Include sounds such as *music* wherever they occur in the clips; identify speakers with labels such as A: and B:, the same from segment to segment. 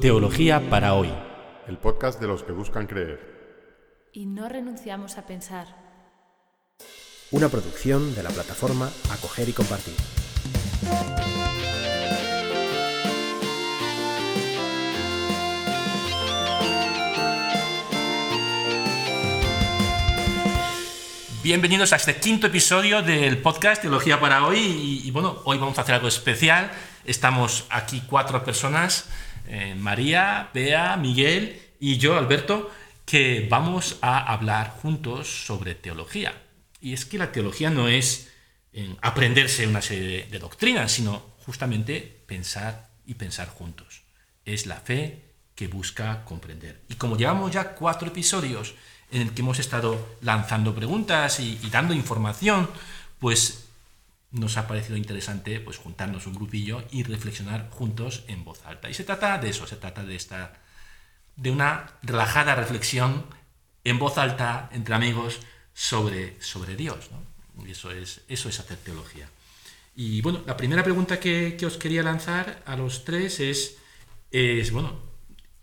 A: Teología para hoy.
B: El podcast de los que buscan creer.
C: Y no renunciamos a pensar.
D: Una producción de la plataforma Acoger y Compartir.
A: Bienvenidos a este quinto episodio del podcast Teología para hoy. Y, y bueno, hoy vamos a hacer algo especial. Estamos aquí cuatro personas, María, Bea, Miguel y yo, Alberto, que vamos a hablar juntos sobre teología. Y es que la teología no es aprenderse una serie de doctrinas, sino justamente pensar y pensar juntos. Es la fe que busca comprender. Y como llevamos ya cuatro episodios en el que hemos estado lanzando preguntas y dando información, pues nos ha parecido interesante pues juntarnos un grupillo y reflexionar juntos en voz alta. Y se trata de eso, se trata de esta de una relajada reflexión en voz alta entre amigos sobre, sobre Dios. ¿no? Y eso es, eso es hacer teología. Y bueno, la primera pregunta que, que os quería lanzar a los tres es, es, bueno,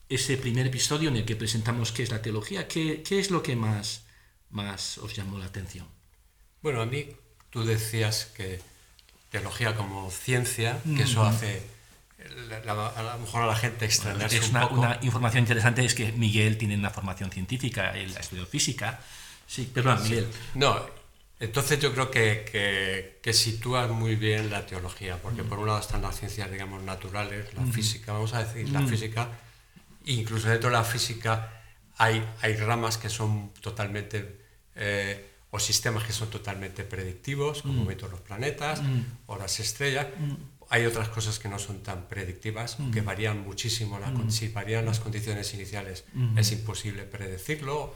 A: ese primer episodio en el que presentamos qué es la teología, qué, qué es lo que más, más os llamó la atención.
E: Bueno, a mí tú decías que teología como ciencia, que eso hace la, la, a lo mejor a la gente extrañarse
A: es
E: un
A: una,
E: poco.
A: una información interesante es que Miguel tiene una formación científica, él ha estudiado física. Sí, perdón, Miguel.
E: No, entonces yo creo que, que, que sitúas muy bien la teología, porque por un lado están las ciencias, digamos, naturales, la física, vamos a decir, la física, incluso dentro de la física hay, hay ramas que son totalmente, eh, o sistemas que son totalmente predictivos, como movimiento de los planetas o las estrellas. Hay otras cosas que no son tan predictivas, que varían muchísimo. La, con- Si varían las condiciones iniciales, es imposible predecirlo,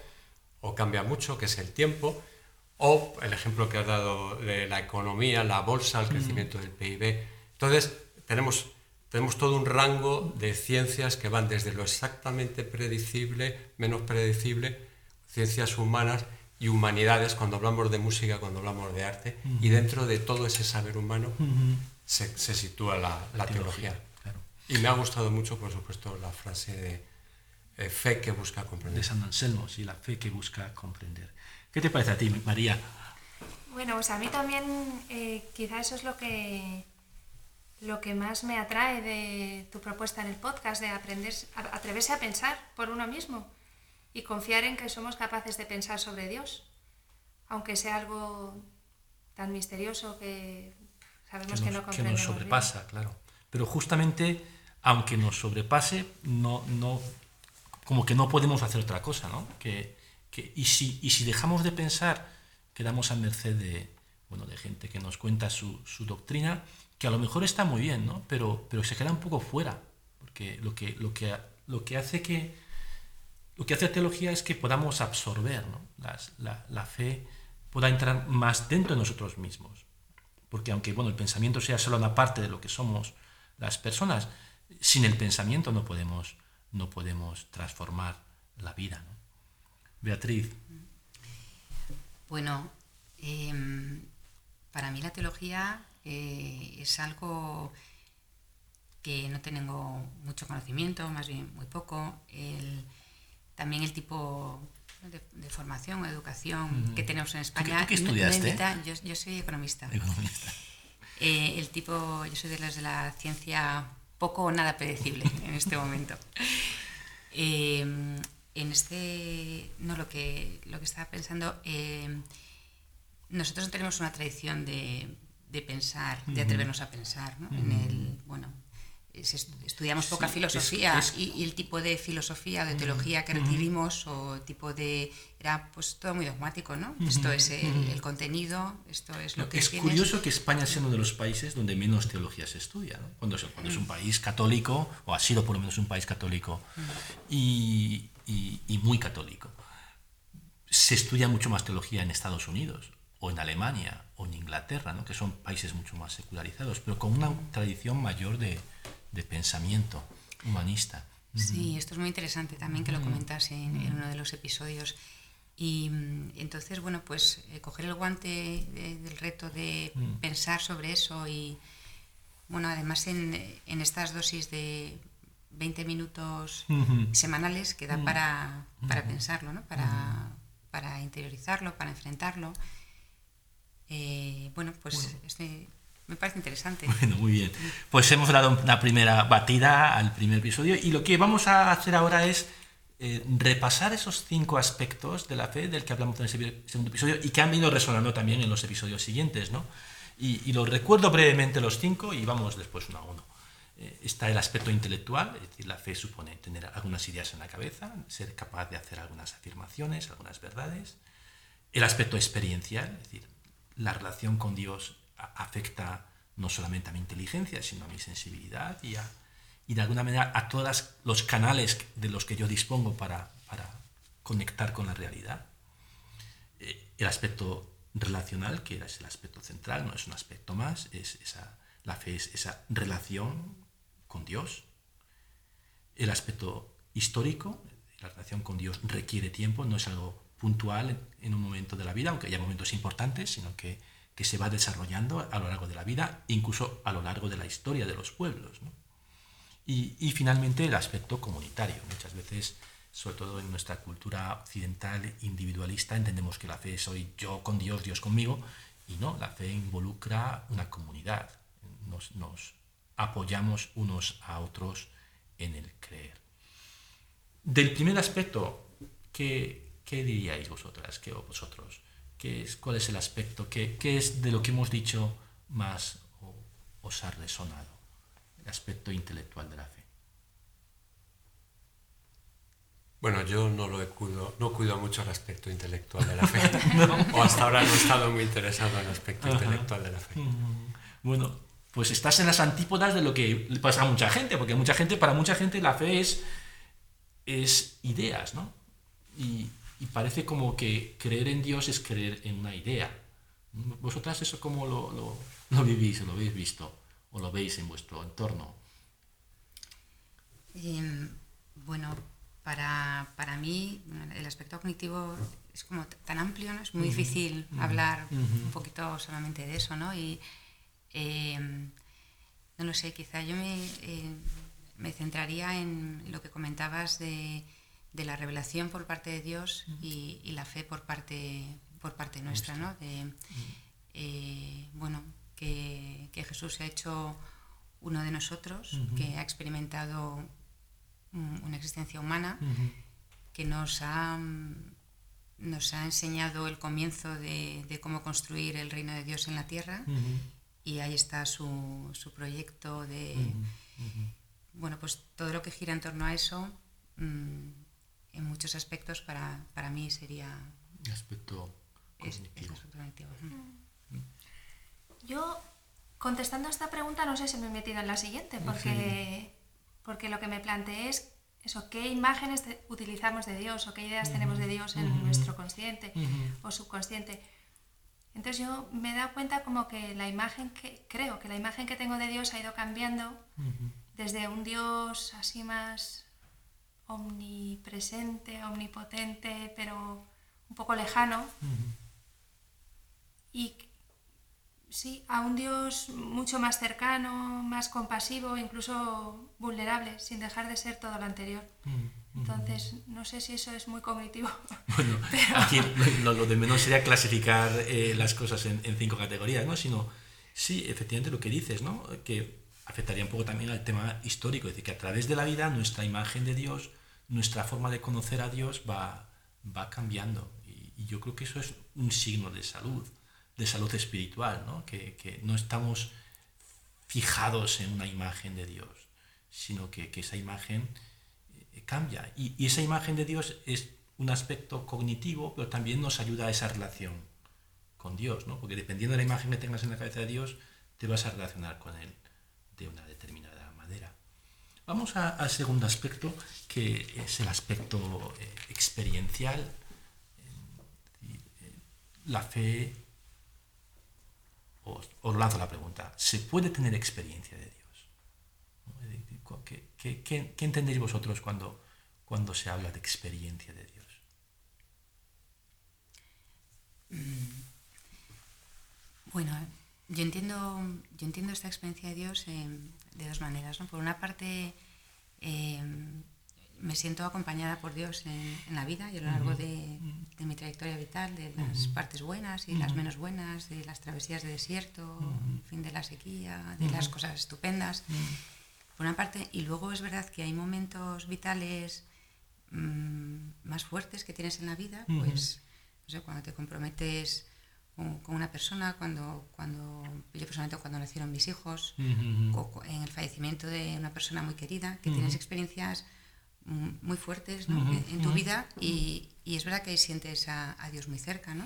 E: o cambia mucho, que es el tiempo. O el ejemplo que has dado de la economía, la bolsa, el crecimiento del PIB. Entonces, tenemos, tenemos todo un rango de ciencias que van desde lo exactamente predecible, menos predecible, ciencias humanas y humanidades, cuando hablamos de música, cuando hablamos de arte, y dentro de todo ese saber humano se, se sitúa la, la teología.
A: Claro.
E: Y me ha gustado mucho, por supuesto, la frase de eh, fe que busca comprender.
A: De San Anselmo, sí, la fe que busca comprender. ¿Qué te parece a ti, María?
F: Bueno, pues a mí también eh, quizá eso es lo que, lo que más me atrae de tu propuesta en el podcast, de aprender, atreverse a pensar por uno mismo y confiar en que somos capaces de pensar sobre Dios, aunque sea algo tan misterioso que sabemos que,
A: nos,
F: no
A: que
F: comprendemos.
A: nos
F: bien.
A: sobrepasa, claro. Pero justamente, aunque nos sobrepase, no, no, como que no podemos hacer otra cosa, ¿no? Que, que, y, si, y si dejamos de pensar, quedamos a merced de, bueno, de gente que nos cuenta su, su doctrina, que a lo mejor está muy bien, ¿no? Pero, pero se queda un poco fuera, porque lo que, lo que, lo que hace que lo que hace la teología es que podamos absorber, ¿no? La fe pueda entrar más dentro de nosotros mismos. Porque aunque bueno, el pensamiento sea solo una parte de lo que somos las personas, sin el pensamiento no podemos, no podemos transformar la vida. ¿no? Beatriz,
G: Bueno, em, para mí la teología eh, es algo que no tengo mucho conocimiento, más bien muy poco. El- también el tipo de, de formación o educación que tenemos en España.
A: tú qué
G: no- no
A: estudiaste?
G: invita- yo, yo soy economista.
A: economista.
G: Eh, el tipo, yo soy de las de la ciencia poco o nada predecible *laughs* en este momento. Eh, en este, no, lo que, lo que estaba pensando, eh, nosotros no tenemos una tradición de, de pensar, de atrevernos a pensar, ¿no? En el, bueno, estudiamos poca
A: Sí,
G: filosofía
A: es- es-
G: y, y el tipo de filosofía, de teología que recibimos o tipo de, era pues todo muy dogmático, ¿no? Esto es el, el contenido, esto es lo que
A: Es
G: tienes.
A: curioso que España sea uno de los países donde menos teología se estudia, ¿no? cuando, es, cuando es un país católico, o ha sido por lo menos un país católico, y, y- y muy católico. Se estudia mucho más teología en Estados Unidos, o en Alemania, o en Inglaterra, ¿no? que son países mucho más secularizados, pero con una tradición mayor de, de pensamiento humanista.
G: Sí, esto es muy interesante también que lo comentas en, en uno de los episodios. Y mm, entonces, bueno, pues eh, coger el guante de- del reto de pensar sobre eso y, bueno, además en, en estas dosis de 20 minutos semanales que da para, para pensarlo, ¿no? para, para interiorizarlo, para enfrentarlo. Eh, bueno, pues este me parece interesante.
A: Bueno, muy bien. Pues hemos dado una primera batida al primer episodio y lo que vamos a hacer ahora es eh, repasar esos cinco aspectos de la fe del que hablamos en ese segundo episodio y que han venido resonando también en los episodios siguientes, ¿no? Y, y los recuerdo brevemente los cinco y vamos después uno a uno. Eh, está el aspecto intelectual, es decir, la fe supone tener algunas ideas en la cabeza, ser capaz de hacer algunas afirmaciones, algunas verdades. El aspecto experiencial, es decir, la relación con Dios afecta no solamente a mi inteligencia, sino a mi sensibilidad y, a- y de alguna manera a todos los canales de los que yo dispongo para, para conectar con la realidad. Eh, el aspecto relacional, que es el aspecto central, no es un aspecto más, es esa, la fe es esa relación con Dios. El aspecto histórico, la relación con Dios requiere tiempo, no es algo puntual en un momento de la vida, aunque haya momentos importantes, sino que, que se va desarrollando a lo largo de la vida, incluso a lo largo de la historia de los pueblos. Y, finalmente el aspecto comunitario. Muchas veces, sobre todo en nuestra cultura occidental individualista, entendemos que la fe soy yo con Dios, Dios conmigo, y no, la fe involucra una comunidad. Nos, nos apoyamos unos a otros en el creer. Del primer aspecto, ¿qué, qué diríais vosotras, qué, vosotros? ¿Qué es, ¿Cuál es el aspecto? ¿Qué, qué es de lo que hemos dicho más o- os ha resonado? El aspecto intelectual de la fe.
E: Bueno, yo no lo he cuido, no cuido mucho el aspecto intelectual de la fe. *laughs* *laughs* O hasta ahora no he estado muy interesado en el aspecto
A: Ajá.
E: intelectual de la fe.
A: Bueno, pues estás en las antípodas de lo que le pasa a mucha gente, porque mucha gente, para mucha gente la fe es, es ideas, ¿no? Y, y parece como que creer en Dios es creer en una idea. ¿Vosotras eso cómo lo, lo, lo vivís lo habéis visto? ¿O lo veis en vuestro entorno?
G: Em, bueno, para, para mí el aspecto cognitivo es como tan amplio, ¿no? Es muy difícil hablar un poquito solamente de eso, ¿no? Y em, no lo sé, quizá yo me, eh, me centraría en lo que comentabas de, de la revelación por parte de Dios y, y la fe por parte, por parte nuestra, ¿no? De, eh, bueno, que, que Jesús se ha hecho uno de nosotros, que ha experimentado una existencia humana, que nos ha, nos ha enseñado el comienzo de, de cómo construir el reino de Dios en la tierra y ahí está su, su proyecto de... Bueno, pues todo lo que gira en torno a eso, mm, en muchos aspectos para, para mí sería...
A: El aspecto
G: Es, es
A: cognitivo.
G: aspecto cognitivo.
F: Yo, contestando a esta pregunta, no sé si me he metido en la siguiente, porque, porque lo que me planteé es eso, qué imágenes utilizamos de Dios o qué ideas tenemos de Dios en nuestro consciente o subconsciente. Entonces yo me he dado cuenta como que la imagen que, creo que la imagen que tengo de Dios ha ido cambiando desde un Dios así más omnipresente, omnipotente, pero un poco lejano, y sí, a un Dios mucho más cercano, más compasivo, incluso vulnerable, sin dejar de ser todo lo anterior. Entonces, no sé si eso es muy cognitivo. *laughs*
A: Bueno, *laughs* aquí lo, lo de menos sería clasificar eh, las cosas en, en cinco categorías, ¿no? Sino, sí, efectivamente lo que dices, ¿no? Que afectaría un poco también al tema histórico, es decir, que a través de la vida nuestra imagen de Dios, nuestra forma de conocer a Dios va, va cambiando. Y, yo creo que eso es un signo de salud, de salud espiritual, ¿no? Que, que no estamos fijados en una imagen de Dios, sino que, que esa imagen eh, cambia. Y, y esa imagen de Dios es un aspecto cognitivo, pero también nos ayuda a esa relación con Dios, ¿no? Porque dependiendo de la imagen que tengas en la cabeza de Dios, te vas a relacionar con Él de una. Vamos al segundo aspecto, que es el aspecto eh, experiencial. La fe, os, os lanzo la pregunta, ¿se puede tener experiencia de Dios? ¿Qué, qué- qué- qué entendéis vosotros cuando, cuando se habla de experiencia de Dios?
G: Bueno, yo entiendo, yo entiendo esta experiencia de Dios eh, de dos maneras. ¿no? Por una parte, eh, me siento acompañada por Dios en, la vida y a lo largo de, mi trayectoria vital, de las partes buenas y las menos buenas, de las travesías de desierto, fin de la sequía, de las cosas estupendas. Por una parte, y luego es verdad que hay momentos vitales mm, más fuertes que tienes en la vida, pues, no sé, cuando te comprometes con, una persona, cuando, cuando yo personalmente cuando nacieron mis hijos, en el fallecimiento de una persona muy querida, que tienes experiencias muy fuertes en, tu vida y, y, es verdad que sientes a, a Dios muy cerca, ¿no?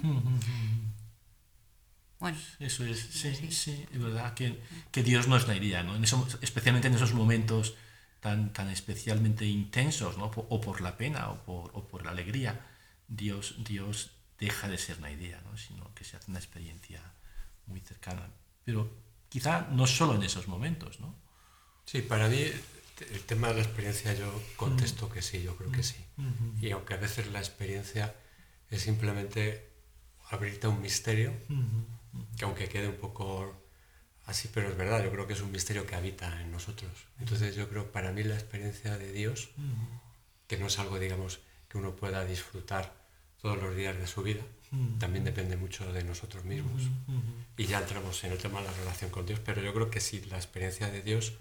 A: Bueno, eso es, sí, sí, es verdad que, que, Dios nos iría, ¿no? En eso, especialmente en esos momentos tan, tan especialmente intensos, ¿no? O por la pena o por, o por la alegría, Dios, Dios deja de ser una idea, ¿no? sino que se hace una experiencia muy cercana. Pero quizá no solo en esos momentos, ¿no?
E: Sí, para mí el tema de la experiencia yo contesto que sí, yo creo que sí. Y aunque a veces la experiencia es simplemente abrirte a un misterio, que aunque quede un poco así, pero es verdad, yo creo que es un misterio que habita en nosotros. Entonces yo creo para mí la experiencia de Dios, que no es algo, digamos, que uno pueda disfrutar todos los días de su vida, también depende mucho de nosotros mismos. Y ya entramos en el tema de la relación con Dios, pero yo creo que sí, la experiencia de Dios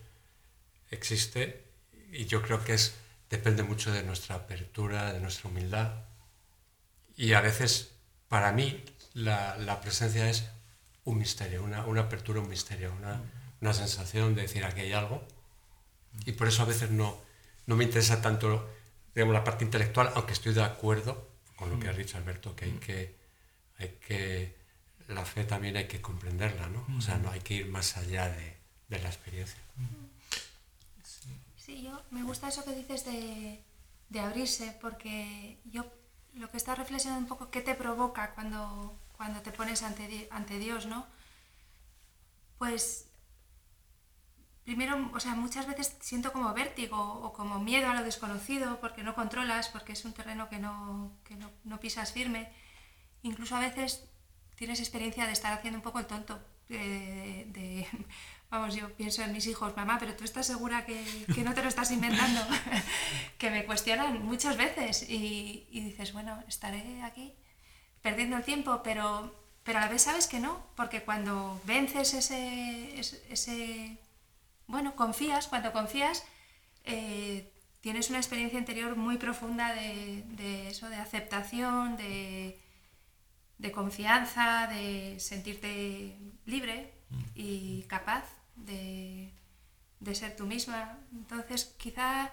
E: existe y yo creo que es, depende mucho de nuestra apertura, de nuestra humildad. Y a veces, para mí, la, la presencia es un misterio, una, una apertura, un misterio, una, una, sensación de decir aquí hay algo. Y por eso a veces no, no me interesa tanto digamos, la parte intelectual, aunque estoy de acuerdo con lo que has dicho, Alberto, que hay que, hay que la fe también hay que comprenderla, ¿no? O sea, no hay que ir más allá de, de la experiencia.
F: Sí, yo me gusta eso que dices de, de abrirse, porque yo lo que está reflexionando un poco, ¿qué te provoca cuando, cuando te pones ante, ante Dios, no? Pues primero, o sea, muchas veces siento como vértigo o como miedo a lo desconocido porque no controlas, porque es un terreno que no, que no, no pisas firme. Incluso a veces tienes experiencia de estar haciendo un poco el tonto, de, *laughs* vamos, yo pienso en mis hijos, mamá, pero tú estás segura que, que no te lo estás inventando, *laughs* que me cuestionan muchas veces y, y, dices, bueno, estaré aquí perdiendo el tiempo, pero, pero a la vez sabes que no, porque cuando vences ese, ese, bueno, confías, cuando confías, eh, tienes una experiencia interior muy profunda de, de eso, de aceptación, de, de confianza, de sentirte libre y capaz de, de, ser tú misma. Entonces, quizá,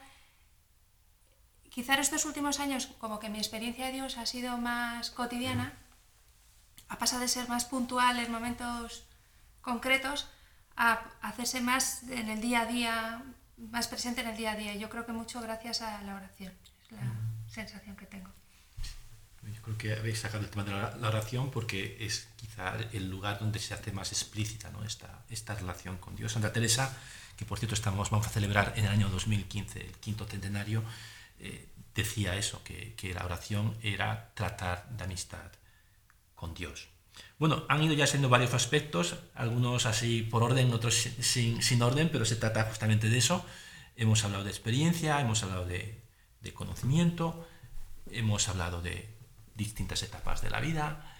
F: quizá en estos últimos años, como que mi experiencia de Dios ha sido más cotidiana, ha pasado de ser más puntual en momentos concretos a hacerse más en el día a día, más presente en el día a día. Yo creo que mucho gracias a la oración, es la sensación que tengo.
A: Yo creo que habéis sacado el tema de la, oración porque es quizá el lugar donde se hace más explícita ¿no? esta, esta relación con Dios. Santa Teresa, que por cierto estamos, vamos a celebrar en el año 2015 el quinto centenario, eh, decía eso, que, que, la oración era tratar de amistad con Dios. Bueno, han ido ya siendo varios aspectos, algunos así por orden, otros sin, orden, pero se trata justamente de eso. Hemos hablado de experiencia, hemos hablado de, conocimiento, hemos hablado de, distintas etapas de la vida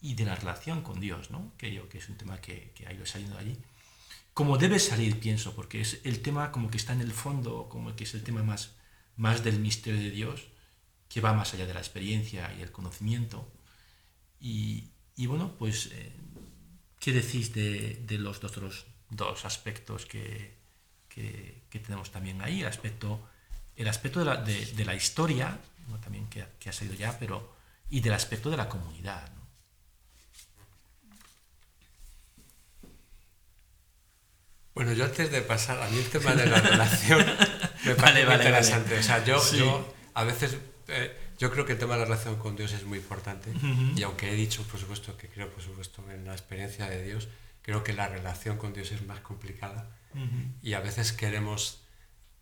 A: y, de la relación con Dios, ¿no? que yo que es un tema que, que ha ido saliendo allí. Como debe salir, pienso, porque es el tema como que está en el fondo, como que es el tema más, más del misterio de Dios, que va más allá de la experiencia y el conocimiento. Y, y bueno, pues, eh, ¿qué decís de, de, los otros dos aspectos que, que, que, tenemos también ahí? El aspecto, el aspecto de, la, de, de la historia, también que, que, ha salido ya, pero y del aspecto de la comunidad. ¿no?
E: Bueno, yo antes de pasar, a mí el tema de la relación *laughs* me parece vale, interesante. Vale. O sea, yo, sí. yo a veces, eh, yo creo que el tema de la relación con Dios es muy importante. Uh -huh. Y aunque he dicho, por supuesto, que creo, por supuesto, en la experiencia de Dios, creo que la relación con Dios es más complicada. Uh -huh. Y a veces queremos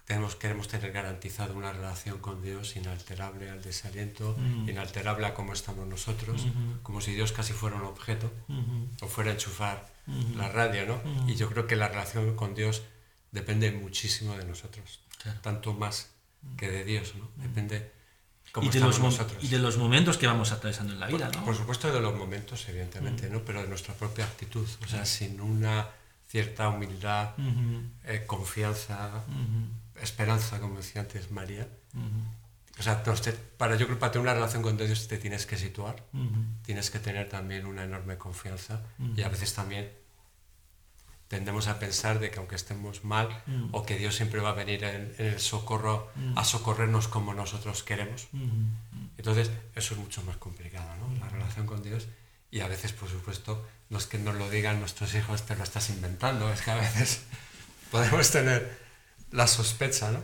E: tenemos, queremos tener garantizado una relación con Dios inalterable al desaliento, mm. inalterable a cómo estamos nosotros, como si Dios casi fuera un objeto o fuera a enchufar la radio, ¿no? Y yo creo que la relación con Dios depende muchísimo de nosotros, tanto más que de Dios, ¿no? Depende
A: y, de los,
E: nosotros.
A: y de los momentos que vamos atravesando en la vida, ¿no?
E: Por supuesto de los momentos, evidentemente, ¿no? Pero de nuestra propia actitud, o sea, sin una cierta humildad, eh, confianza, esperanza, como decía antes María. O sea, para, yo creo que para tener una relación con Dios te tienes que situar, tienes que tener también una enorme confianza y a veces también tendemos a pensar de que aunque estemos mal o que Dios siempre va a venir en, en el socorro a socorrernos como nosotros queremos. Entonces, eso es mucho más complicado, ¿no? La relación con Dios. Y a veces, por supuesto, no es que nos lo digan nuestros hijos, te lo estás inventando, es que a veces *laughs* podemos tener la sospecha, ¿no?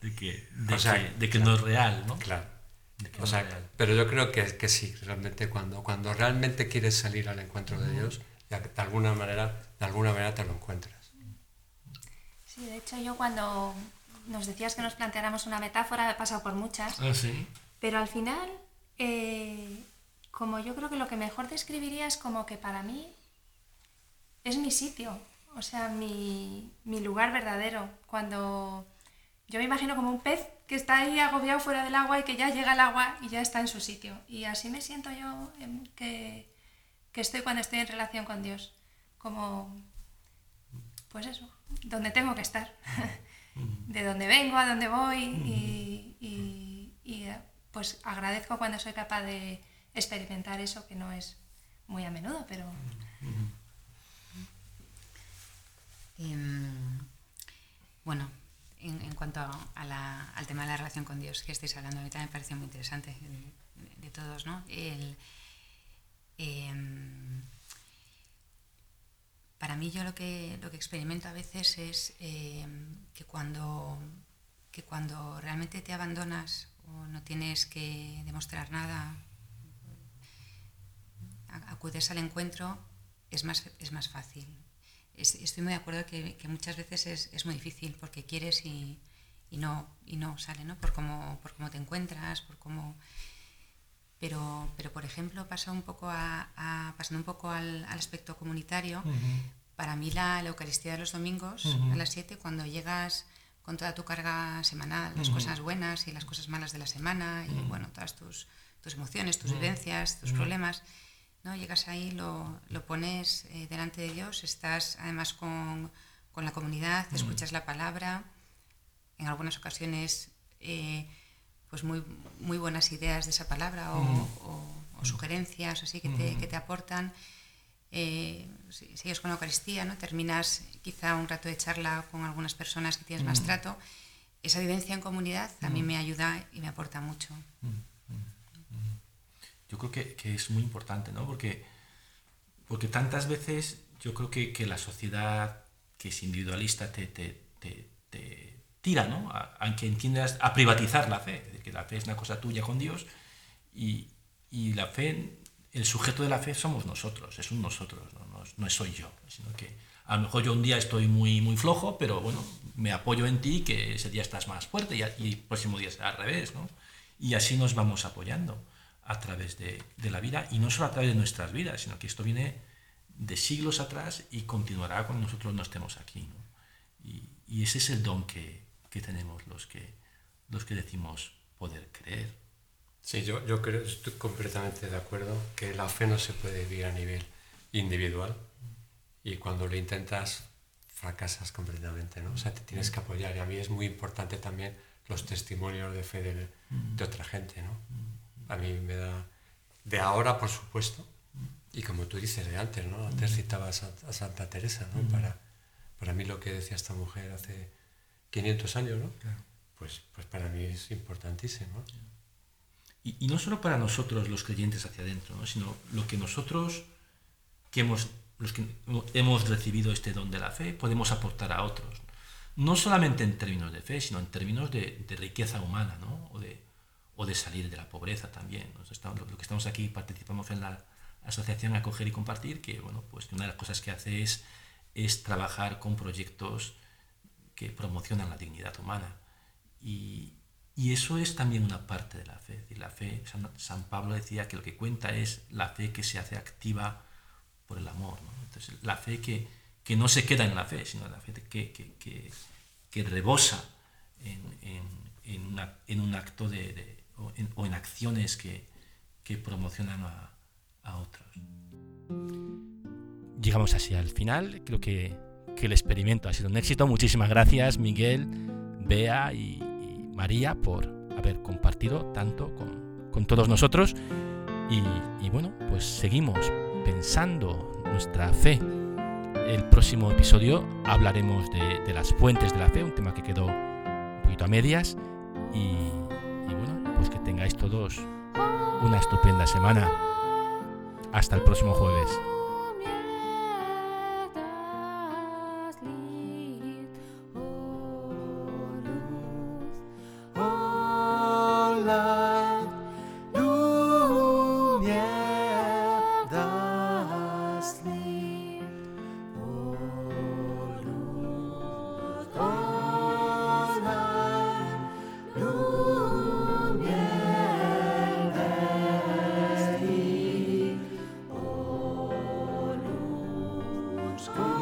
A: De que, de
E: O sea,
A: que, de que
E: claro.
A: no es real, ¿no?
E: Claro.
A: De que
E: O
A: no
E: sea,
A: es real.
E: pero yo creo que, que sí, realmente cuando, cuando realmente quieres salir al encuentro de Dios, ya que de alguna manera, de alguna manera te lo encuentras.
F: Sí, de hecho yo cuando nos decías que nos planteáramos una metáfora, he pasado por muchas,
A: Ah, sí.
F: pero al final, eh, como yo creo que lo que mejor describiría es como que para mí es mi sitio, o sea, mi, mi lugar verdadero. Cuando yo me imagino como un pez que está ahí agobiado fuera del agua y que ya llega al agua y ya está en su sitio. Y así me siento yo que, que estoy cuando estoy en relación con Dios. Como, pues eso, donde tengo que estar. *laughs* De donde vengo, a donde voy y, y- y, pues agradezco cuando soy capaz de experimentar eso que no es muy a menudo, pero
G: Em, bueno, en, en cuanto a, a la- al tema de la relación con Dios que estáis hablando, a mí también me parece muy interesante, de, de todos, ¿no? El, em, para mí yo lo que, lo que experimento a veces es em, que, cuando, que cuando realmente te abandonas o no tienes que demostrar nada, acudes al encuentro, es más, es más fácil. Es- estoy muy de acuerdo que, que muchas veces es, es muy difícil porque quieres y, y no, y no sale, ¿no? Por cómo, por cómo te encuentras, por cómo... Pero, pero por ejemplo, pasa un poco a, a- pasando un poco al, al aspecto comunitario, para mí la, la Eucaristía de los domingos a las 7, cuando llegas con toda tu carga semanal, las cosas buenas y las cosas malas de la semana, y bueno, todas tus, tus emociones, tus vivencias, tus problemas, ¿no? Llegas ahí, lo, lo pones eh, delante de Dios, estás además con, con la comunidad, escuchas la palabra, en algunas ocasiones eh, pues muy, muy buenas ideas de esa palabra o, o- o sugerencias así que te, que te aportan. Eh, si- sigues con la Eucaristía, ¿no? terminas quizá un rato de charla con algunas personas que tienes más trato. Esa vivencia en comunidad a mí me ayuda y me aporta mucho.
A: Yo creo que, que es muy importante, ¿no? Porque, porque tantas veces yo creo que, que la sociedad que es individualista te, te, te, te tira, ¿no? A, a que entiendas a privatizar la fe, de que la fe es una cosa tuya con Dios y, y la fe, el sujeto de la fe somos nosotros, es un nosotros, no, no, es- no soy yo, sino que a lo mejor yo un día estoy muy, muy flojo, pero bueno, me apoyo en ti, que ese día estás más fuerte y, y el próximo día será al revés, ¿no? Y así nos vamos apoyando a través de, de la vida y no solo a través de nuestras vidas, sino que esto viene de siglos atrás y continuará cuando nosotros no estemos aquí. ¿no? Y, y ese es el don que, que tenemos los que, los que decimos poder creer.
E: Sí, yo, yo creo, estoy completamente de acuerdo que la fe no se puede vivir a nivel individual y cuando lo intentas fracasas completamente, ¿no? O sea, te tienes que apoyar y a mí es muy importante también los testimonios de fe de, de otra gente, ¿no? A mí me da, de ahora por supuesto, y como tú dices de antes, ¿no? Antes citabas a, a Santa Teresa, ¿no? Para, para mí lo que decía esta mujer hace 500 años, ¿no? Pues, pues para mí es importantísimo. ¿no?
A: Y, y no solo para nosotros los creyentes hacia adentro, ¿no? sino lo que nosotros que hemos, los que hemos recibido este don de la fe podemos aportar a otros. No solamente en términos de fe, sino en términos de, de riqueza humana, ¿no? o, de, o de salir de la pobreza también. Nos estamos- lo que estamos aquí participamos en la asociación Acoger y Compartir, que bueno, pues una de las cosas que hace es, es trabajar con proyectos que promocionan la dignidad humana. Y, y eso es también una parte de la fe. Decir, la fe, San, San Pablo decía que lo que cuenta es la fe que se hace activa por el amor. ¿no? Entonces, la fe que, que no se queda en la fe, sino la fe que, que, que, rebosa en, en, en, una, en, un acto de, de o, o, en, acciones que, que promocionan a, a, otros. Llegamos así al final, creo que, que, el experimento ha sido un éxito. Muchísimas gracias Miguel, Bea y, María por haber compartido tanto con, todos nosotros. Y, bueno, pues seguimos pensando nuestra fe. El próximo episodio hablaremos de, las fuentes de la fe, un tema que quedó un poquito a medias. Y bueno, pues que tengáis todos una estupenda semana. Hasta el próximo jueves.
H: School.